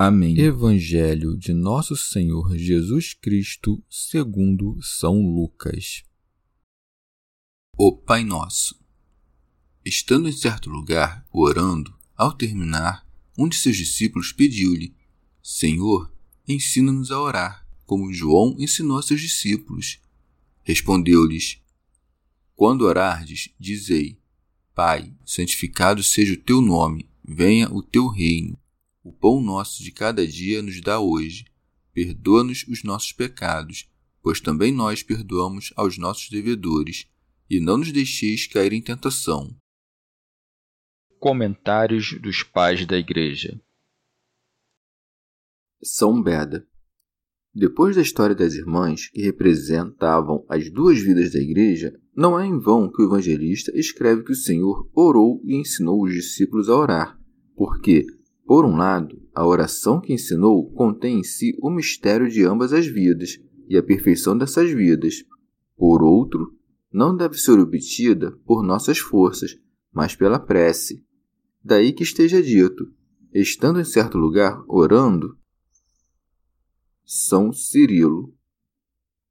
Amém. Evangelho de Nosso Senhor Jesus Cristo, segundo São Lucas. O Pai Nosso. Estando em certo lugar, orando, ao terminar, um de seus discípulos pediu-lhe: Senhor, ensina-nos a orar, como João ensinou a seus discípulos. Respondeu-lhes: Quando orardes, dizei: Pai, santificado seja o teu nome, venha o teu reino o pão nosso de cada dia nos dá hoje. Perdoa-nos os nossos pecados, pois também nós perdoamos aos nossos devedores, e não nos deixeis cair em tentação. Comentários dos Pais da Igreja São Beda Depois da história das irmãs, que representavam as duas vidas da Igreja, não é em vão que o evangelista escreve que o Senhor orou e ensinou os discípulos a orar, porque, por um lado, a oração que ensinou contém em si o mistério de ambas as vidas e a perfeição dessas vidas. Por outro, não deve ser obtida por nossas forças, mas pela prece. Daí que esteja dito, estando em certo lugar orando, São Cirilo.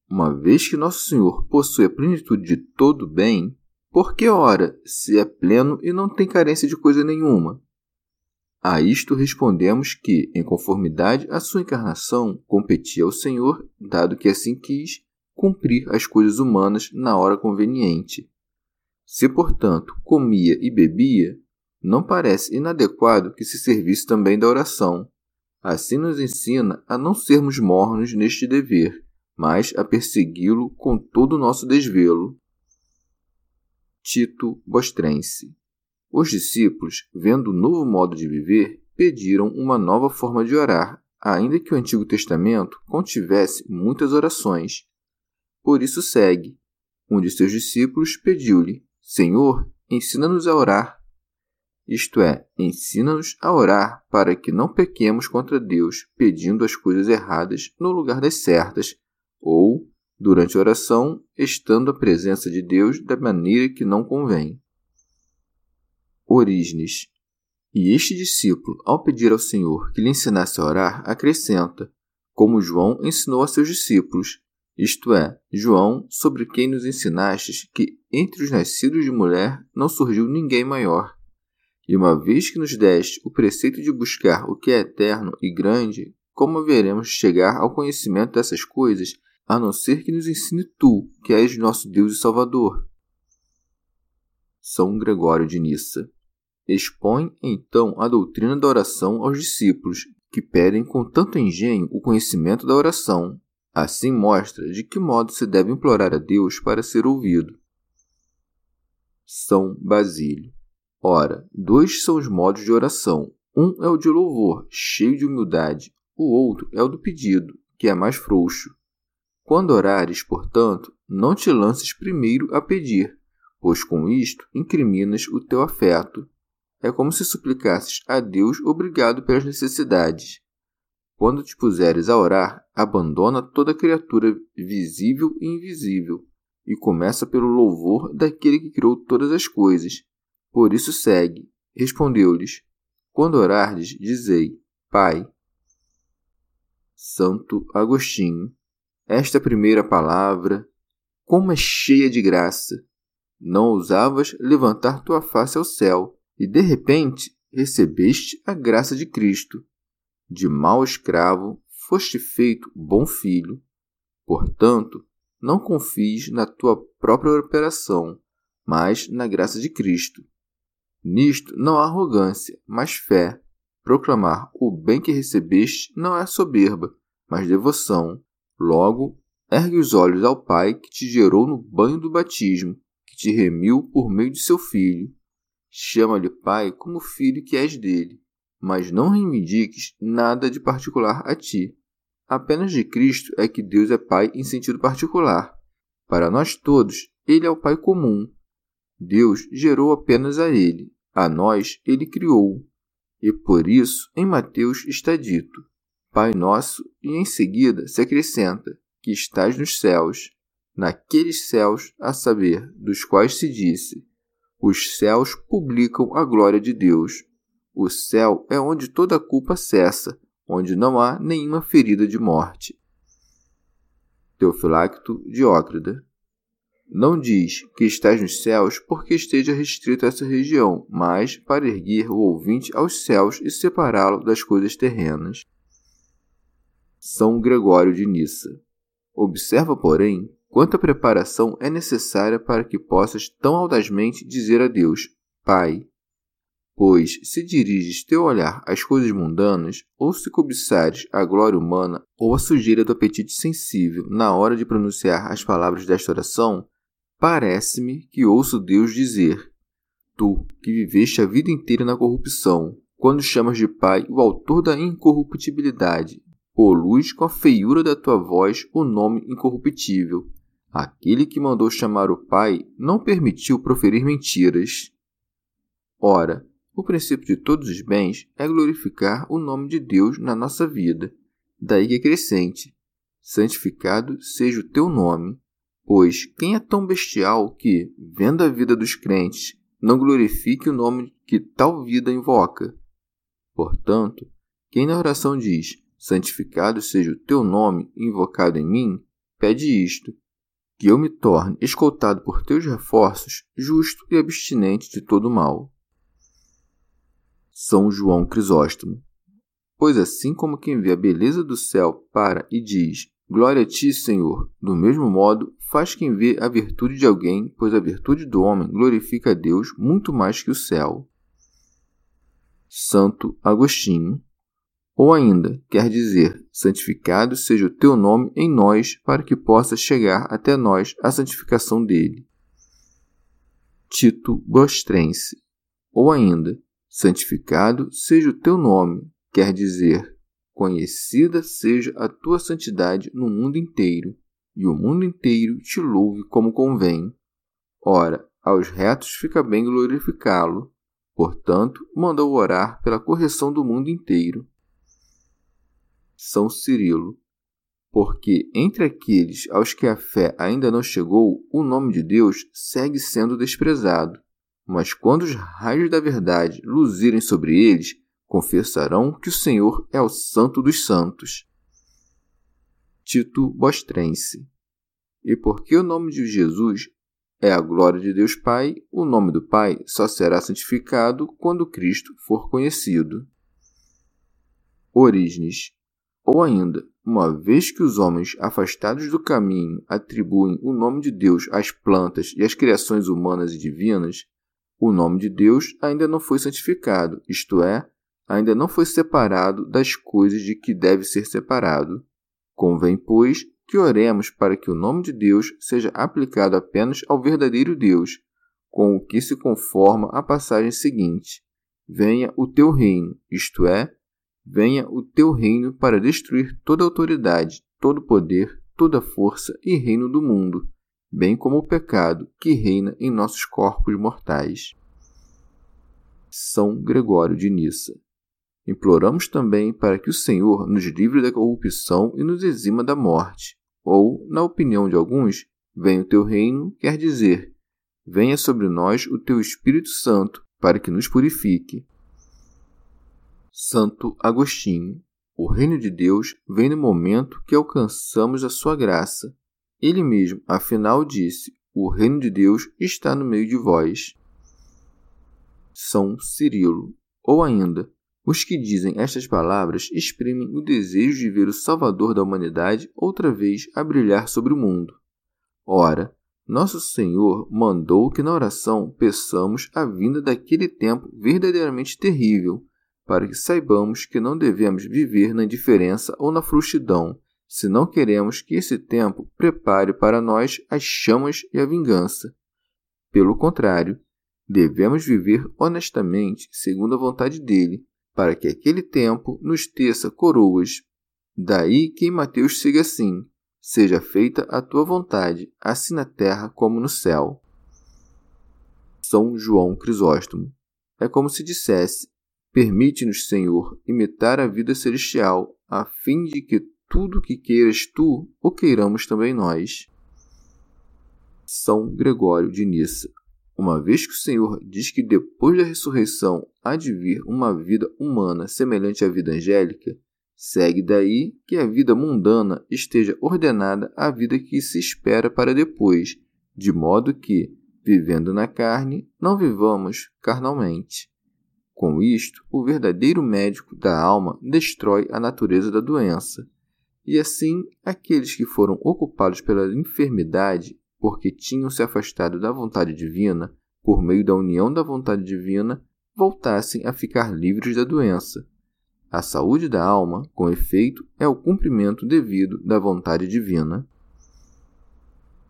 Uma vez que Nosso Senhor possui a plenitude de todo bem, por que ora, se é pleno e não tem carência de coisa nenhuma? A isto respondemos que, em conformidade à sua encarnação, competia ao Senhor, dado que assim quis, cumprir as coisas humanas na hora conveniente. Se, portanto, comia e bebia, não parece inadequado que se servisse também da oração. Assim nos ensina a não sermos mornos neste dever, mas a persegui-lo com todo o nosso desvelo. Tito Bostrense os discípulos, vendo o novo modo de viver, pediram uma nova forma de orar, ainda que o Antigo Testamento contivesse muitas orações. Por isso segue. Um de seus discípulos pediu-lhe: Senhor, ensina-nos a orar. Isto é, ensina-nos a orar para que não pequemos contra Deus pedindo as coisas erradas no lugar das certas, ou, durante a oração, estando à presença de Deus da maneira que não convém. Orígenes. E este discípulo, ao pedir ao Senhor que lhe ensinasse a orar, acrescenta, como João ensinou a seus discípulos, isto é, João, sobre quem nos ensinastes que entre os nascidos de mulher não surgiu ninguém maior. E uma vez que nos deste o preceito de buscar o que é eterno e grande, como haveremos de chegar ao conhecimento dessas coisas, a não ser que nos ensine tu, que és nosso Deus e Salvador? São Gregório de Nissa Expõe, então, a doutrina da oração aos discípulos, que pedem com tanto engenho o conhecimento da oração. Assim mostra de que modo se deve implorar a Deus para ser ouvido. São Basílio. Ora, dois são os modos de oração. Um é o de louvor, cheio de humildade. O outro é o do pedido, que é mais frouxo. Quando orares, portanto, não te lances primeiro a pedir, pois com isto incriminas o teu afeto é como se suplicasses a Deus obrigado pelas necessidades. Quando te puseres a orar, abandona toda criatura visível e invisível, e começa pelo louvor daquele que criou todas as coisas. Por isso segue. Respondeu-lhes: Quando orardes, dizei: Pai. Santo Agostinho. Esta primeira palavra, como é cheia de graça! Não ousavas levantar tua face ao céu e de repente recebeste a graça de Cristo. De mau escravo foste feito bom filho. Portanto, não confies na tua própria operação, mas na graça de Cristo. Nisto não há arrogância, mas fé. Proclamar o bem que recebeste não é soberba, mas devoção. Logo, ergue os olhos ao Pai que te gerou no banho do batismo, que te remiu por meio de seu Filho. Chama-lhe Pai como filho que és dele, mas não reivindiques nada de particular a ti. Apenas de Cristo é que Deus é Pai em sentido particular. Para nós todos, Ele é o Pai comum. Deus gerou apenas a Ele, a nós Ele criou. E por isso, em Mateus está dito: Pai nosso, e em seguida se acrescenta: que estás nos céus, naqueles céus, a saber, dos quais se disse: os céus publicam a glória de Deus. O céu é onde toda culpa cessa, onde não há nenhuma ferida de morte. Teofilacto Diócrida não diz que estás nos céus porque esteja restrito a essa região, mas para erguer o ouvinte aos céus e separá-lo das coisas terrenas. São Gregório de Nissa. Observa, porém, quanta preparação é necessária para que possas tão audazmente dizer a Deus: Pai. Pois, se diriges teu olhar às coisas mundanas, ou se cobiçares a glória humana ou a sujeira do apetite sensível na hora de pronunciar as palavras desta oração, Parece-me que ouço Deus dizer: Tu, que viveste a vida inteira na corrupção, quando chamas de Pai o Autor da incorruptibilidade, polus com a feiura da tua voz o nome incorruptível. Aquele que mandou chamar o Pai não permitiu proferir mentiras. Ora, o princípio de todos os bens é glorificar o nome de Deus na nossa vida. Daí que é crescente. Santificado seja o teu nome. Pois quem é tão bestial que, vendo a vida dos crentes, não glorifique o nome que tal vida invoca? Portanto, quem na oração diz: Santificado seja o teu nome invocado em mim, pede isto: que eu me torne, escoltado por teus reforços, justo e abstinente de todo mal. São João Crisóstomo. Pois assim como quem vê a beleza do céu para e diz: Glória a ti, Senhor, do mesmo modo faz quem vê a virtude de alguém, pois a virtude do homem glorifica a Deus muito mais que o céu. Santo Agostinho. Ou ainda, quer dizer, santificado seja o teu nome em nós, para que possa chegar até nós a santificação dele. Tito Bostrense. Ou ainda, santificado seja o teu nome, quer dizer, conhecida seja a tua santidade no mundo inteiro e o mundo inteiro te louve como convém. Ora, aos retos fica bem glorificá-lo. Portanto, mandou orar pela correção do mundo inteiro. São Cirilo. Porque entre aqueles aos que a fé ainda não chegou, o nome de Deus segue sendo desprezado. Mas quando os raios da verdade luzirem sobre eles, confessarão que o Senhor é o Santo dos Santos. Tito Bostrense. E porque o nome de Jesus é a glória de Deus Pai, o nome do Pai só será santificado quando Cristo for conhecido. Orígenes. Ou ainda, uma vez que os homens afastados do caminho atribuem o nome de Deus às plantas e às criações humanas e divinas, o nome de Deus ainda não foi santificado, isto é, ainda não foi separado das coisas de que deve ser separado. Convém, pois, que oremos para que o nome de Deus seja aplicado apenas ao verdadeiro Deus, com o que se conforma a passagem seguinte: Venha o teu reino, isto é, venha o teu reino para destruir toda autoridade, todo poder, toda força e reino do mundo, bem como o pecado que reina em nossos corpos mortais. São Gregório de Nissa Imploramos também para que o Senhor nos livre da corrupção e nos exima da morte. Ou, na opinião de alguns, venha o teu reino, quer dizer, venha sobre nós o teu Espírito Santo, para que nos purifique. Santo Agostinho. O reino de Deus vem no momento que alcançamos a sua graça. Ele mesmo, afinal, disse: O reino de Deus está no meio de vós. São Cirilo. Ou ainda, Os que dizem estas palavras exprimem o desejo de ver o Salvador da humanidade outra vez a brilhar sobre o mundo. Ora, nosso Senhor mandou que na oração peçamos a vinda daquele tempo verdadeiramente terrível, para que saibamos que não devemos viver na indiferença ou na frouxidão, se não queremos que esse tempo prepare para nós as chamas e a vingança. Pelo contrário, devemos viver honestamente segundo a vontade dele, para que aquele tempo nos teça coroas. Daí que em Mateus siga assim: Seja feita a tua vontade, assim na terra como no céu. São João Crisóstomo. É como se dissesse: Permite-nos, Senhor, imitar a vida celestial, a fim de que tudo que queiras tu, o queiramos também nós. São Gregório de Nissa. Uma vez que o Senhor diz que depois da ressurreição há de vir uma vida humana semelhante à vida angélica, segue daí que a vida mundana esteja ordenada à vida que se espera para depois, de modo que, vivendo na carne, não vivamos carnalmente. Com isto, o verdadeiro médico da alma destrói a natureza da doença. E assim, aqueles que foram ocupados pela enfermidade porque tinham se afastado da vontade divina, por meio da união da vontade divina, voltassem a ficar livres da doença. A saúde da alma, com efeito, é o cumprimento devido da vontade divina.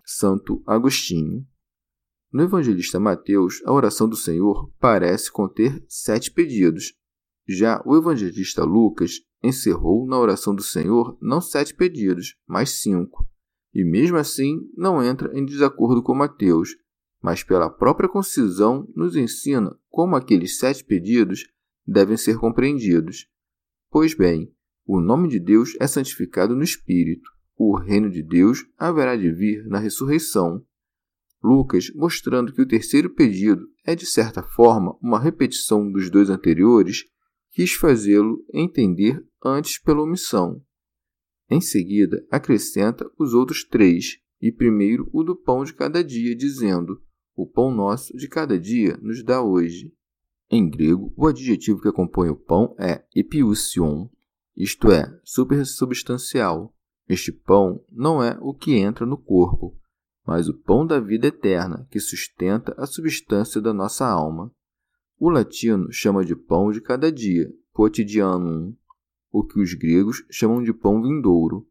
Santo Agostinho. No evangelista Mateus, a oração do Senhor parece conter sete pedidos. Já o evangelista Lucas encerrou na oração do Senhor não sete pedidos, mas cinco e mesmo assim não entra em desacordo com Mateus, mas pela própria concisão nos ensina como aqueles sete pedidos devem ser compreendidos. Pois bem, o nome de Deus é santificado no Espírito, o reino de Deus haverá de vir na ressurreição. Lucas, mostrando que o terceiro pedido é de certa forma uma repetição dos dois anteriores, quis fazê-lo entender antes pela omissão. Em seguida, acrescenta os outros três, e primeiro o do pão de cada dia, dizendo: O pão nosso de cada dia nos dá hoje. Em grego, o adjetivo que acompanha o pão é epiousion, isto é, supersubstancial. Este pão não é o que entra no corpo, mas o pão da vida eterna, que sustenta a substância da nossa alma. O latino chama de pão de cada dia, quotidianum, o que os gregos chamam de pão vindouro.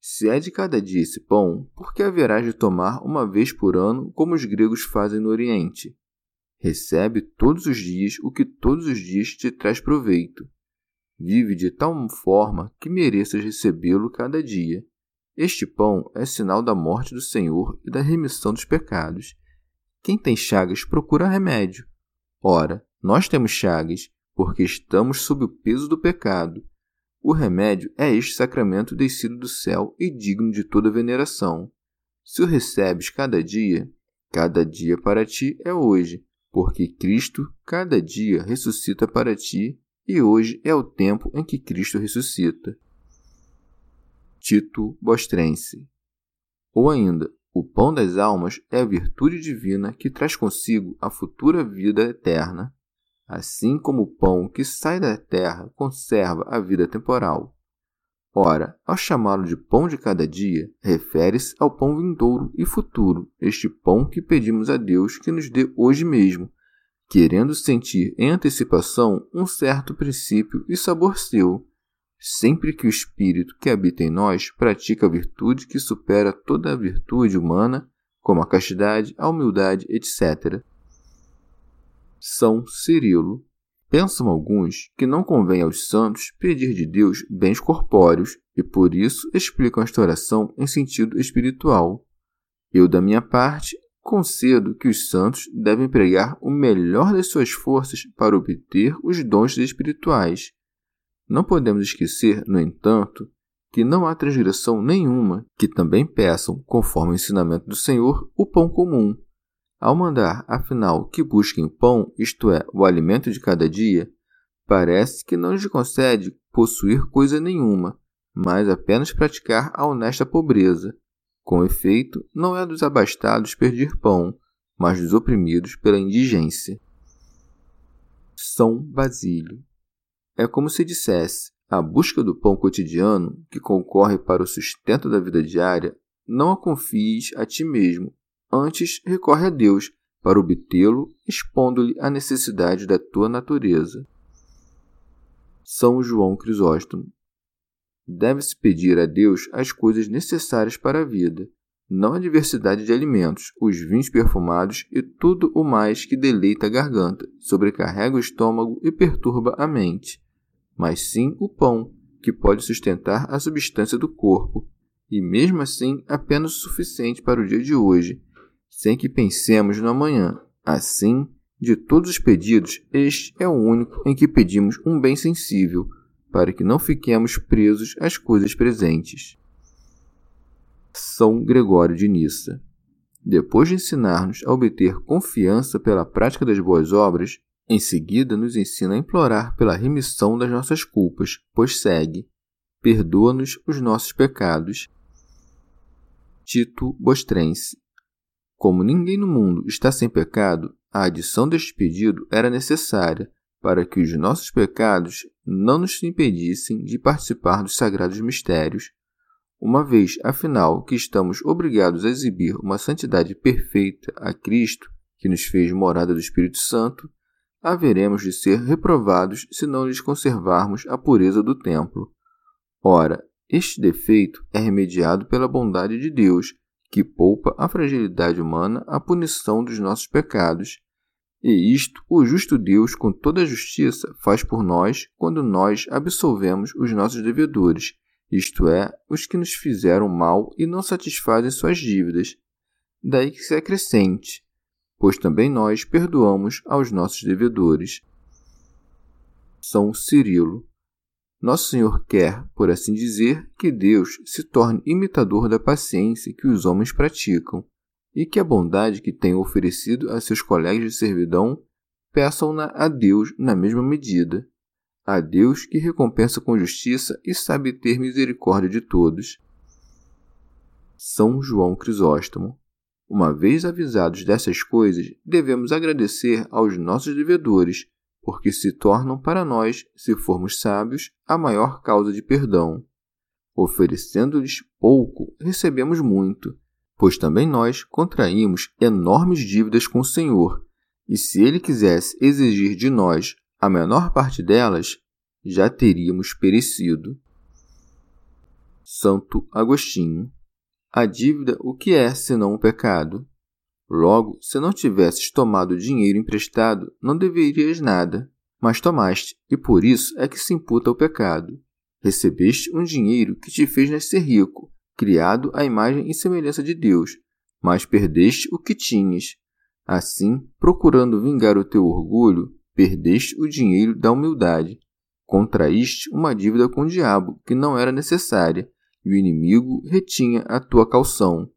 Se é de cada dia esse pão, por que haverás de tomar uma vez por ano, como os gregos fazem no Oriente? Recebe todos os dias o que todos os dias te traz proveito. Vive de tal forma que mereças recebê-lo cada dia. Este pão é sinal da morte do Senhor e da remissão dos pecados. Quem tem chagas procura remédio. Ora, nós temos chagas, porque estamos sob o peso do pecado o remédio é este sacramento descido do céu e digno de toda veneração. Se o recebes cada dia, cada dia para ti é hoje, porque Cristo cada dia ressuscita para ti, e hoje é o tempo em que Cristo ressuscita. Tito Bostrense. Ou ainda, o pão das almas é a virtude divina que traz consigo a futura vida eterna assim como o pão que sai da terra conserva a vida temporal. Ora, ao chamá-lo de pão de cada dia, refere-se ao pão vindouro e futuro, este pão que pedimos a Deus que nos dê hoje mesmo, querendo sentir em antecipação um certo princípio e sabor seu, sempre que o Espírito que habita em nós pratica a virtude que supera toda a virtude humana, como a castidade, a humildade, etc. São Cirilo. Pensam alguns que não convém aos santos pedir de Deus bens corpóreos e por isso explicam esta oração em sentido espiritual. Eu, da minha parte, concedo que os santos devem empregar o melhor das suas forças para obter os dons espirituais. Não podemos esquecer, no entanto, que não há transgressão nenhuma que também peçam, conforme o ensinamento do Senhor, o pão comum, ao mandar, afinal, que busquem o pão, isto é, o alimento de cada dia, parece que não lhes concede possuir coisa nenhuma, mas apenas praticar a honesta pobreza. Com efeito, não é dos abastados pedir pão, mas dos oprimidos pela indigência. São Basílio. É como se dissesse: a busca do pão cotidiano, que concorre para o sustento da vida diária, não a confies a ti mesmo, antes recorre a Deus para obtê-lo, expondo-lhe a necessidade da tua natureza. São João Crisóstomo. Deve-se pedir a Deus as coisas necessárias para a vida, não a diversidade de alimentos, os vinhos perfumados e tudo o mais que deleita a garganta, sobrecarrega o estômago e perturba a mente, mas sim o pão, que pode sustentar a substância do corpo, e mesmo assim apenas o suficiente para o dia de hoje, sem que pensemos no amanhã. Assim, de todos os pedidos, este é o único em que pedimos um bem sensível, para que não fiquemos presos às coisas presentes. São Gregório de Nissa. Depois de ensinar-nos a obter confiança pela prática das boas obras, em seguida nos ensina a implorar pela remissão das nossas culpas, pois segue: Perdoa-nos os nossos pecados. Tito Bostrense. Como ninguém no mundo está sem pecado, a adição deste pedido era necessária para que os nossos pecados não nos impedissem de participar dos sagrados mistérios uma vez, afinal, que estamos obrigados a exibir uma santidade perfeita a Cristo, que nos fez morada do Espírito Santo, haveremos de ser reprovados se não lhes conservarmos a pureza do templo. Ora, este defeito é remediado pela bondade de Deus, que poupa a fragilidade humana à punição dos nossos pecados. E isto o justo Deus, com toda a justiça, faz por nós quando nós absolvemos os nossos devedores isto é, os que nos fizeram mal e não satisfazem suas dívidas. Daí que se acrescente, pois também nós perdoamos aos nossos devedores. São Cirilo. Nosso Senhor quer, por assim dizer, que Deus se torne imitador da paciência que os homens praticam, e que a bondade que tem oferecido a seus colegas de servidão peçam-na a Deus na mesma medida a Deus que recompensa com justiça e sabe ter misericórdia de todos. São João Crisóstomo. Uma vez avisados dessas coisas, devemos agradecer aos nossos devedores, porque se tornam para nós, se formos sábios, a maior causa de perdão. Oferecendo-lhes pouco, recebemos muito, pois também nós contraímos enormes dívidas com o Senhor, e se ele quisesse exigir de nós a menor parte delas, já teríamos perecido. Santo Agostinho. A dívida o que é senão um pecado? Logo, se não tivesses tomado dinheiro emprestado, não deverias nada, mas tomaste, e por isso é que se imputa o pecado. Recebeste um dinheiro que te fez nascer rico, criado à imagem e semelhança de Deus, mas perdeste o que tinhas. Assim, procurando vingar o teu orgulho, perdeste o dinheiro da humildade. Contraíste uma dívida com o diabo que não era necessária, e o inimigo retinha a tua calção.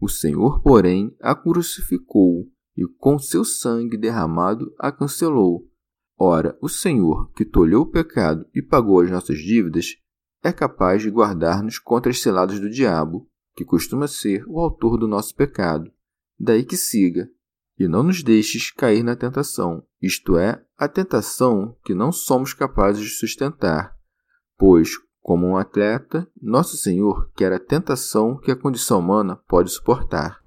O Senhor, porém, a crucificou e com seu sangue derramado a cancelou. Ora, o Senhor, que tolheu o pecado e pagou as nossas dívidas, é capaz de guardar-nos contra as seladas do diabo, que costuma ser o autor do nosso pecado. Daí que siga, e não nos deixes cair na tentação, isto é, a tentação que não somos capazes de sustentar, pois, como um atleta, nosso Senhor quer a tentação que a condição humana pode suportar.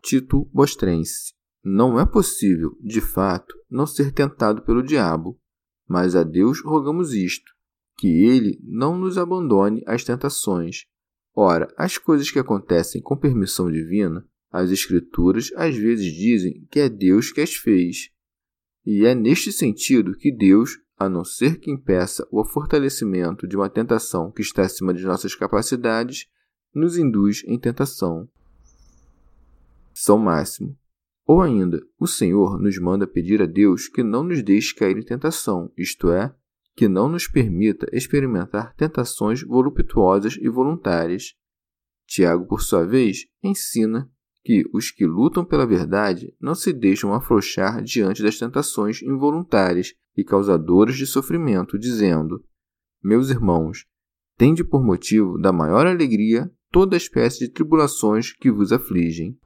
Tito Bostrense Não é possível, de fato, não ser tentado pelo diabo, mas a Deus rogamos isto, que ele não nos abandone às tentações. Ora, as coisas que acontecem com permissão divina as Escrituras às vezes dizem que é Deus que as fez. E é neste sentido que Deus, a não ser que impeça o fortalecimento de uma tentação que está acima de nossas capacidades, nos induz em tentação. São Máximo. Ou ainda, o Senhor nos manda pedir a Deus que não nos deixe cair em tentação, isto é, que não nos permita experimentar tentações voluptuosas e voluntárias. Tiago, por sua vez, ensina que os que lutam pela verdade não se deixam afrouxar diante das tentações involuntárias e causadoras de sofrimento, dizendo: Meus irmãos, tende por motivo da maior alegria toda espécie de tribulações que vos afligem.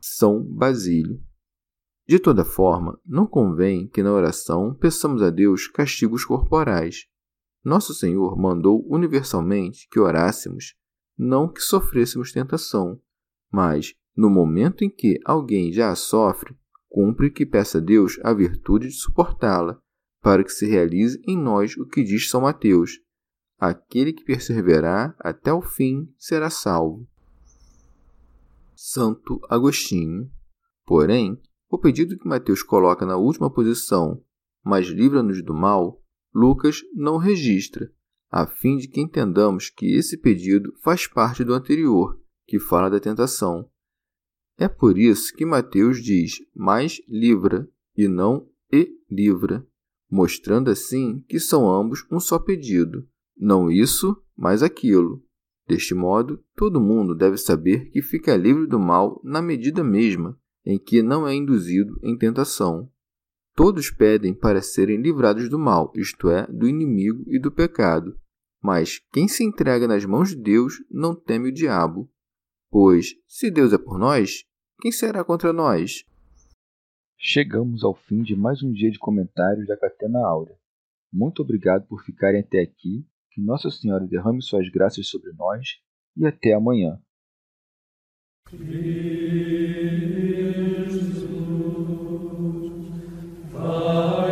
São Basílio. De toda forma, não convém que na oração peçamos a Deus castigos corporais. Nosso Senhor mandou universalmente que orássemos, não que sofrêssemos tentação, mas, no momento em que alguém já a sofre, cumpre que peça a Deus a virtude de suportá-la, para que se realize em nós o que diz São Mateus: aquele que perseverar até o fim será salvo. Santo Agostinho. Porém, o pedido que Mateus coloca na última posição, mas livra-nos do mal, Lucas não registra, a fim de que entendamos que esse pedido faz parte do anterior, que fala da tentação. É por isso que Mateus diz mais livra e não e livra, mostrando assim que são ambos um só pedido, não isso, mas aquilo. Deste modo, todo mundo deve saber que fica livre do mal na medida mesma em que não é induzido em tentação. Todos pedem para serem livrados do mal, isto é, do inimigo e do pecado. Mas quem se entrega nas mãos de Deus não teme o diabo. Pois, se Deus é por nós, quem será contra nós? Chegamos ao fim de mais um dia de comentários da Catena Áurea. Muito obrigado por ficarem até aqui. Que Nossa Senhora derrame suas graças sobre nós e até amanhã. Vai